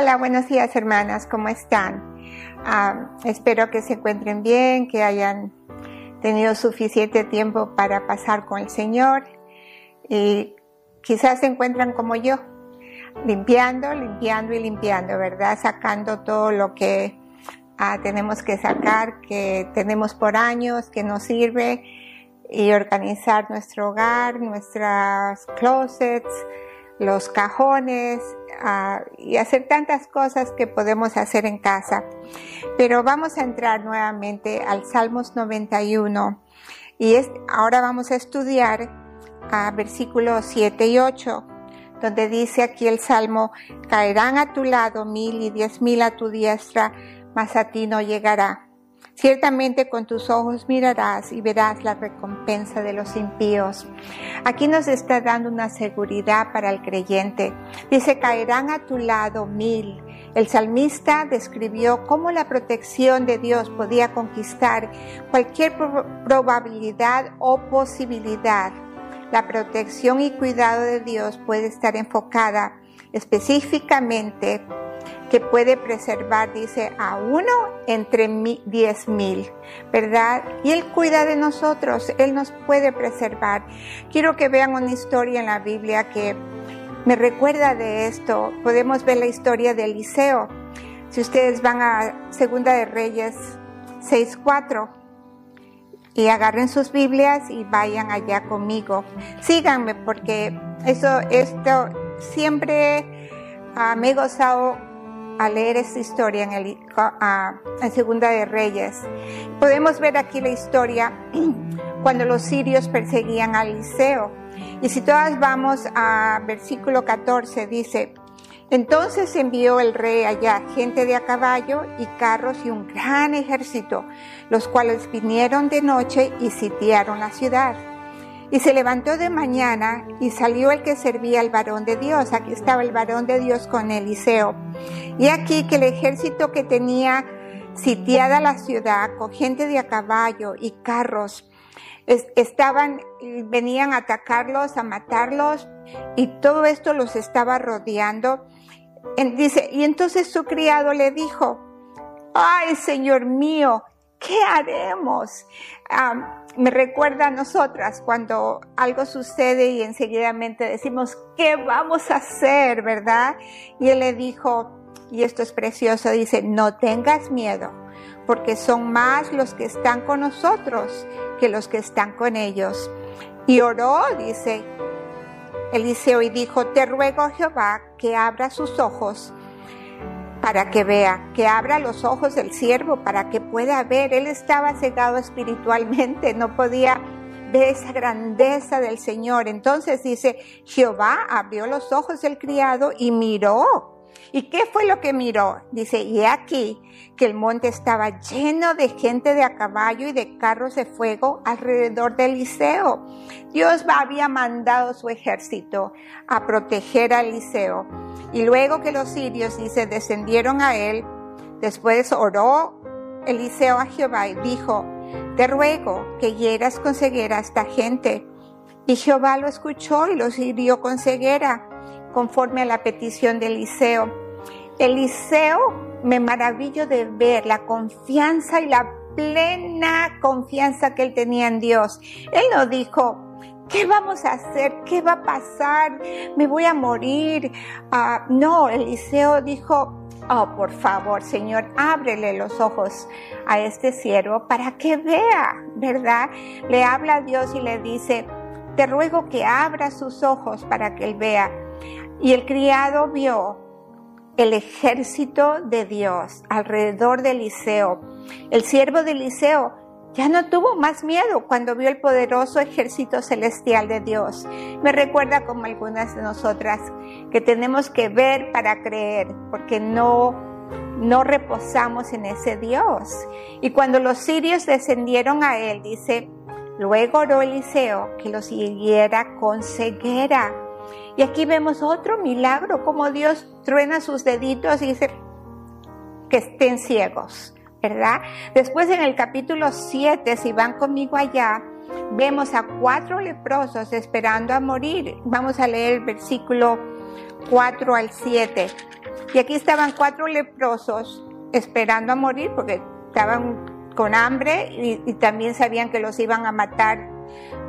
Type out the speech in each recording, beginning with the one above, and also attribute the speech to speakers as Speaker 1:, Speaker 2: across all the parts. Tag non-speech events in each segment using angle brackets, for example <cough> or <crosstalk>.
Speaker 1: Hola, buenos días hermanas, ¿cómo están? Ah, espero que se encuentren bien, que hayan tenido suficiente tiempo para pasar con el Señor y quizás se encuentran como yo, limpiando, limpiando y limpiando, ¿verdad? Sacando todo lo que ah, tenemos que sacar, que tenemos por años, que nos sirve y organizar nuestro hogar, nuestras closets, los cajones, y hacer tantas cosas que podemos hacer en casa. Pero vamos a entrar nuevamente al Salmos 91 y ahora vamos a estudiar a versículos 7 y 8, donde dice aquí el Salmo, caerán a tu lado mil y diez mil a tu diestra, mas a ti no llegará. Ciertamente con tus ojos mirarás y verás la recompensa de los impíos. Aquí nos está dando una seguridad para el creyente. Dice, caerán a tu lado mil. El salmista describió cómo la protección de Dios podía conquistar cualquier probabilidad o posibilidad. La protección y cuidado de Dios puede estar enfocada específicamente que puede preservar, dice, a uno entre diez mil, ¿verdad? Y Él cuida de nosotros, Él nos puede preservar. Quiero que vean una historia en la Biblia que me recuerda de esto. Podemos ver la historia de Eliseo. Si ustedes van a Segunda de Reyes 6.4 y agarren sus Biblias y vayan allá conmigo. Síganme porque eso, esto siempre ah, me gozado a leer esta historia en, el, en Segunda de Reyes. Podemos ver aquí la historia <clears throat> cuando los sirios perseguían a Eliseo. Y si todas vamos a versículo 14, dice, entonces envió el rey allá gente de a caballo y carros y un gran ejército, los cuales vinieron de noche y sitiaron la ciudad. Y se levantó de mañana y salió el que servía al varón de Dios. Aquí estaba el varón de Dios con Eliseo. Y aquí que el ejército que tenía sitiada la ciudad con gente de a caballo y carros, estaban, venían a atacarlos, a matarlos, y todo esto los estaba rodeando. Dice, y entonces su criado le dijo, ay, Señor mío, ¿qué haremos? Me recuerda a nosotras cuando algo sucede y enseguidamente decimos, ¿qué vamos a hacer? ¿Verdad? Y él le dijo, y esto es precioso, dice, no tengas miedo, porque son más los que están con nosotros que los que están con ellos. Y oró, dice Eliseo, y dijo, te ruego Jehová que abra sus ojos para que vea, que abra los ojos del siervo para que pueda ver. Él estaba cegado espiritualmente, no podía ver esa grandeza del Señor. Entonces dice, Jehová abrió los ojos del criado y miró ¿Y qué fue lo que miró? Dice, y aquí que el monte estaba lleno de gente de a caballo y de carros de fuego alrededor del Eliseo. Dios había mandado su ejército a proteger a Eliseo. Y luego que los sirios, dice, descendieron a él, después oró Eliseo a Jehová y dijo, te ruego que hieras con ceguera a esta gente. Y Jehová lo escuchó y los hirió con ceguera conforme a la petición de Eliseo. Eliseo me maravillo de ver la confianza y la plena confianza que él tenía en Dios. Él no dijo, ¿qué vamos a hacer? ¿Qué va a pasar? ¿Me voy a morir? Ah, no, Eliseo dijo, oh, por favor, Señor, ábrele los ojos a este siervo para que vea, ¿verdad? Le habla a Dios y le dice, te ruego que abra sus ojos para que él vea. Y el criado vio el ejército de Dios alrededor de Eliseo. El siervo de Eliseo ya no tuvo más miedo cuando vio el poderoso ejército celestial de Dios. Me recuerda como algunas de nosotras que tenemos que ver para creer, porque no no reposamos en ese Dios. Y cuando los sirios descendieron a él, dice, luego oró Eliseo que los hiriera con ceguera. Y aquí vemos otro milagro, como Dios truena sus deditos y dice que estén ciegos, ¿verdad? Después en el capítulo 7, si van conmigo allá, vemos a cuatro leprosos esperando a morir. Vamos a leer el versículo 4 al 7. Y aquí estaban cuatro leprosos esperando a morir porque estaban con hambre y, y también sabían que los iban a matar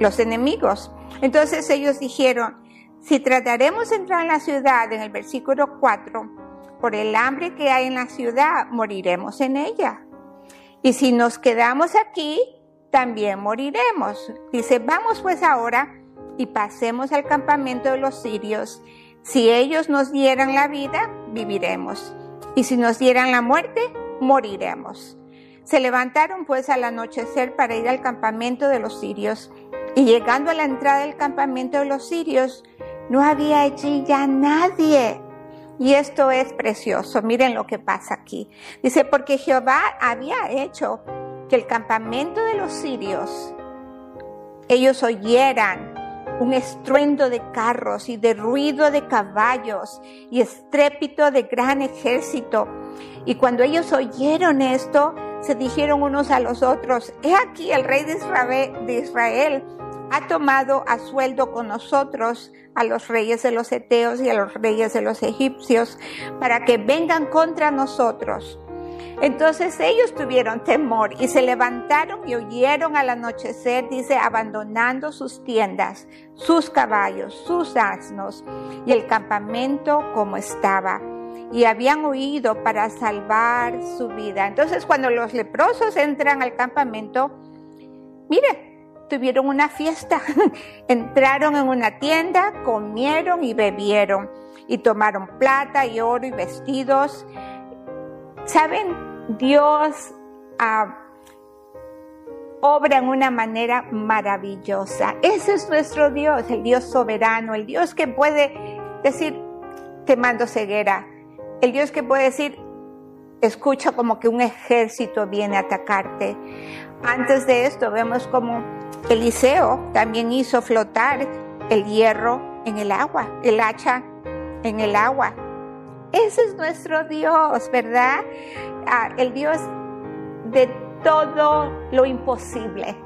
Speaker 1: los enemigos. Entonces ellos dijeron, si trataremos de entrar en la ciudad, en el versículo 4, por el hambre que hay en la ciudad, moriremos en ella. Y si nos quedamos aquí, también moriremos. Dice, vamos pues ahora y pasemos al campamento de los sirios. Si ellos nos dieran la vida, viviremos. Y si nos dieran la muerte, moriremos. Se levantaron pues al anochecer para ir al campamento de los sirios. Y llegando a la entrada del campamento de los sirios, no había allí ya nadie. Y esto es precioso. Miren lo que pasa aquí. Dice, porque Jehová había hecho que el campamento de los sirios, ellos oyeran un estruendo de carros y de ruido de caballos y estrépito de gran ejército. Y cuando ellos oyeron esto, se dijeron unos a los otros, he aquí el rey de Israel, ha tomado a sueldo con nosotros a los reyes de los Eteos y a los reyes de los egipcios para que vengan contra nosotros. Entonces ellos tuvieron temor y se levantaron y oyeron al anochecer, dice, abandonando sus tiendas, sus caballos, sus asnos y el campamento como estaba. Y habían huido para salvar su vida. Entonces cuando los leprosos entran al campamento, mire, tuvieron una fiesta. <laughs> Entraron en una tienda, comieron y bebieron y tomaron plata y oro y vestidos. ¿Saben? Dios ah, obra en una manera maravillosa. Ese es nuestro Dios, el Dios soberano, el Dios que puede decir, te mando ceguera, el Dios que puede decir, escucha como que un ejército viene a atacarte. Antes de esto vemos como Eliseo también hizo flotar el hierro en el agua, el hacha en el agua. Ese es nuestro Dios, ¿verdad? Ah, el Dios de todo lo imposible.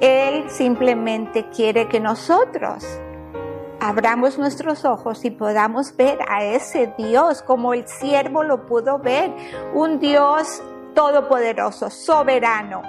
Speaker 1: Él simplemente quiere que nosotros abramos nuestros ojos y podamos ver a ese Dios como el siervo lo pudo ver, un Dios todopoderoso, soberano.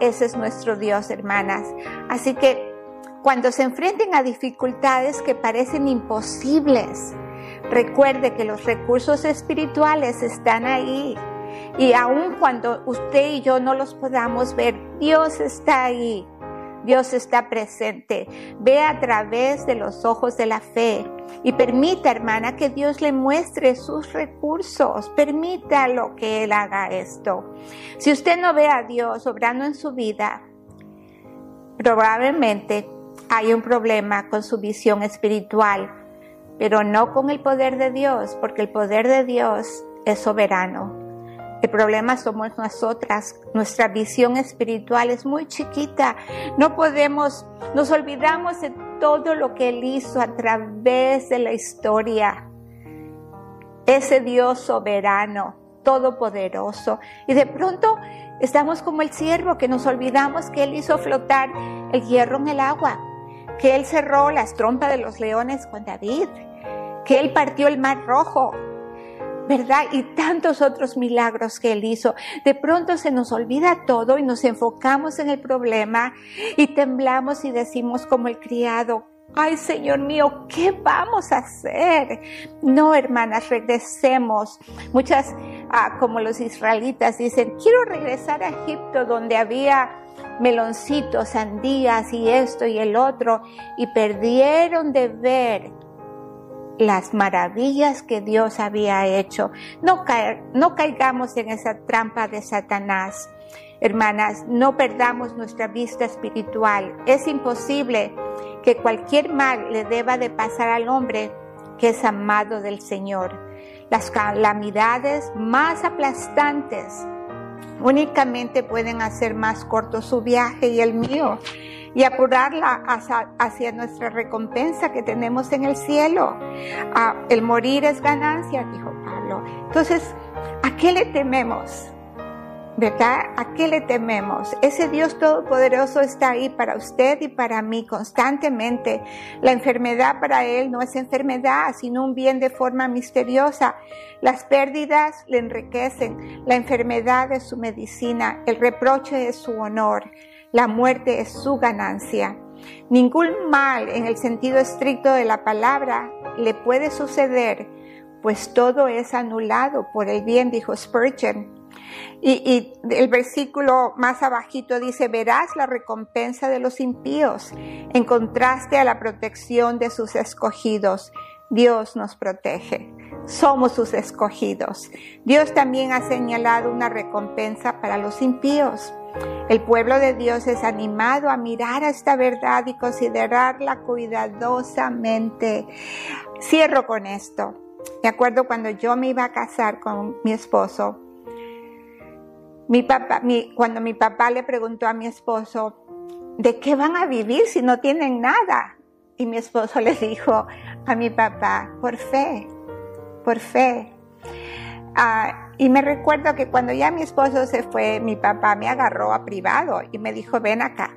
Speaker 1: Ese es nuestro Dios, hermanas. Así que cuando se enfrenten a dificultades que parecen imposibles, Recuerde que los recursos espirituales están ahí. Y aun cuando usted y yo no los podamos ver, Dios está ahí. Dios está presente. Ve a través de los ojos de la fe y permita, hermana, que Dios le muestre sus recursos. Permítalo que Él haga esto. Si usted no ve a Dios obrando en su vida, probablemente hay un problema con su visión espiritual pero no con el poder de Dios, porque el poder de Dios es soberano. El problema somos nosotras, nuestra visión espiritual es muy chiquita, no podemos, nos olvidamos de todo lo que Él hizo a través de la historia. Ese Dios soberano, todopoderoso, y de pronto estamos como el siervo que nos olvidamos que Él hizo flotar el hierro en el agua, que Él cerró las trompas de los leones con David, que Él partió el mar rojo, ¿verdad? Y tantos otros milagros que Él hizo. De pronto se nos olvida todo y nos enfocamos en el problema y temblamos y decimos como el criado, Ay, Señor mío, ¿qué vamos a hacer? No, hermanas, regresemos. Muchas, ah, como los israelitas, dicen, quiero regresar a Egipto donde había meloncitos, sandías y esto y el otro, y perdieron de ver las maravillas que Dios había hecho. No, no caigamos en esa trampa de Satanás. Hermanas, no perdamos nuestra vista espiritual. Es imposible que cualquier mal le deba de pasar al hombre que es amado del Señor. Las calamidades más aplastantes únicamente pueden hacer más corto su viaje y el mío y apurarla hacia, nuestra recompensa que tenemos en el cielo. Ah, el morir es ganancia, dijo Pablo. Entonces, ¿a qué le tememos? ¿verdad? ¿A qué le tememos? Ese Dios Todopoderoso está ahí para usted y para mí constantemente. La enfermedad para Él no es enfermedad, sino un bien de forma misteriosa. Las pérdidas le enriquecen, la enfermedad es su medicina, el reproche es su honor, la muerte es su ganancia. Ningún mal en el sentido estricto de la palabra le puede suceder, pues todo es anulado por el bien, dijo Spurgeon. Y, el versículo más abajito dice, verás la recompensa de los impíos, en contraste a la protección de sus escogidos. Dios nos protege, somos sus escogidos. Dios también ha señalado una recompensa para los impíos. El pueblo de Dios es animado a mirar a esta verdad y considerarla cuidadosamente. Cierro con esto. Me acuerdo cuando yo me iba a casar con mi esposo, mi papá, cuando mi papá le preguntó a mi esposo, ¿de qué van a vivir si no tienen nada? Y mi esposo le dijo a mi papá, por fe, por fe. Ah, y me recuerdo que cuando ya mi esposo se fue, mi papá me agarró a privado y me dijo, ven acá.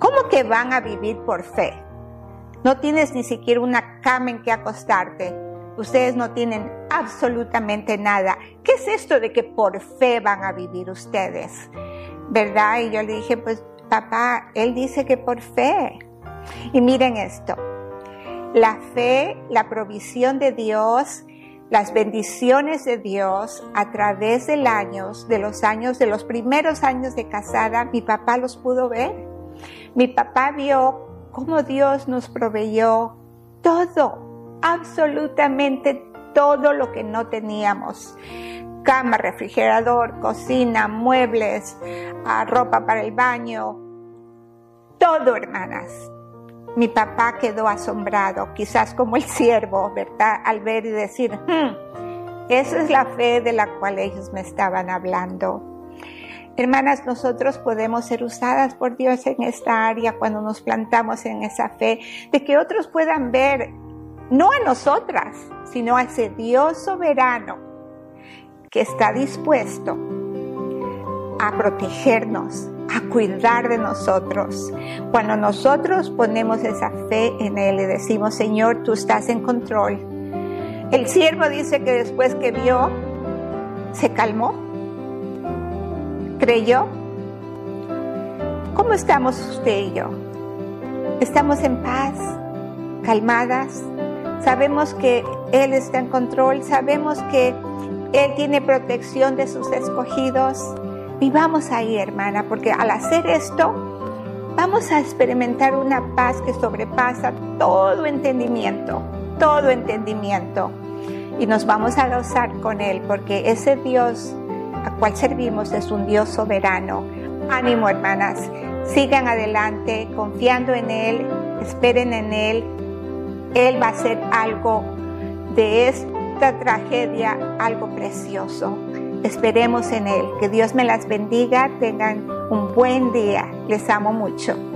Speaker 1: ¿Cómo que van a vivir por fe? No tienes ni siquiera una cama en que acostarte ustedes no tienen absolutamente nada. ¿Qué es esto de que por fe van a vivir ustedes? ¿Verdad? Y yo le dije, pues papá, él dice que por fe. Y miren esto, la fe, la provisión de Dios, las bendiciones de Dios a través del años, de los años, de los primeros años de casada, mi papá los pudo ver. Mi papá vio cómo Dios nos proveyó todo, absolutamente todo lo que no teníamos. Cama, refrigerador, cocina, muebles, ah, ropa para el baño, todo, hermanas. Mi papá quedó asombrado, quizás como el siervo, ¿verdad? Al ver y decir, hmm, esa es la fe de la cual ellos me estaban hablando. Hermanas, nosotros podemos ser usadas por Dios en esta área cuando nos plantamos en esa fe, de que otros puedan ver no a nosotras, sino a ese Dios soberano que está dispuesto a protegernos, a cuidar de nosotros. Cuando nosotros ponemos esa fe en Él y decimos, Señor, tú estás en control. El siervo dice que después que vio, se calmó, creyó. ¿Cómo estamos usted y yo? ¿Estamos en paz, calmadas? Sabemos que Él está en control, sabemos que Él tiene protección de sus escogidos. Vivamos ahí, hermana, porque al hacer esto, vamos a experimentar una paz que sobrepasa todo entendimiento, todo entendimiento. Y nos vamos a gozar con Él, porque ese Dios a cual servimos es un Dios soberano. Ánimo, hermanas, sigan adelante, confiando en Él, esperen en Él, él va a hacer algo de esta tragedia, algo precioso. Esperemos en Él. Que Dios me las bendiga. Tengan un buen día. Les amo mucho.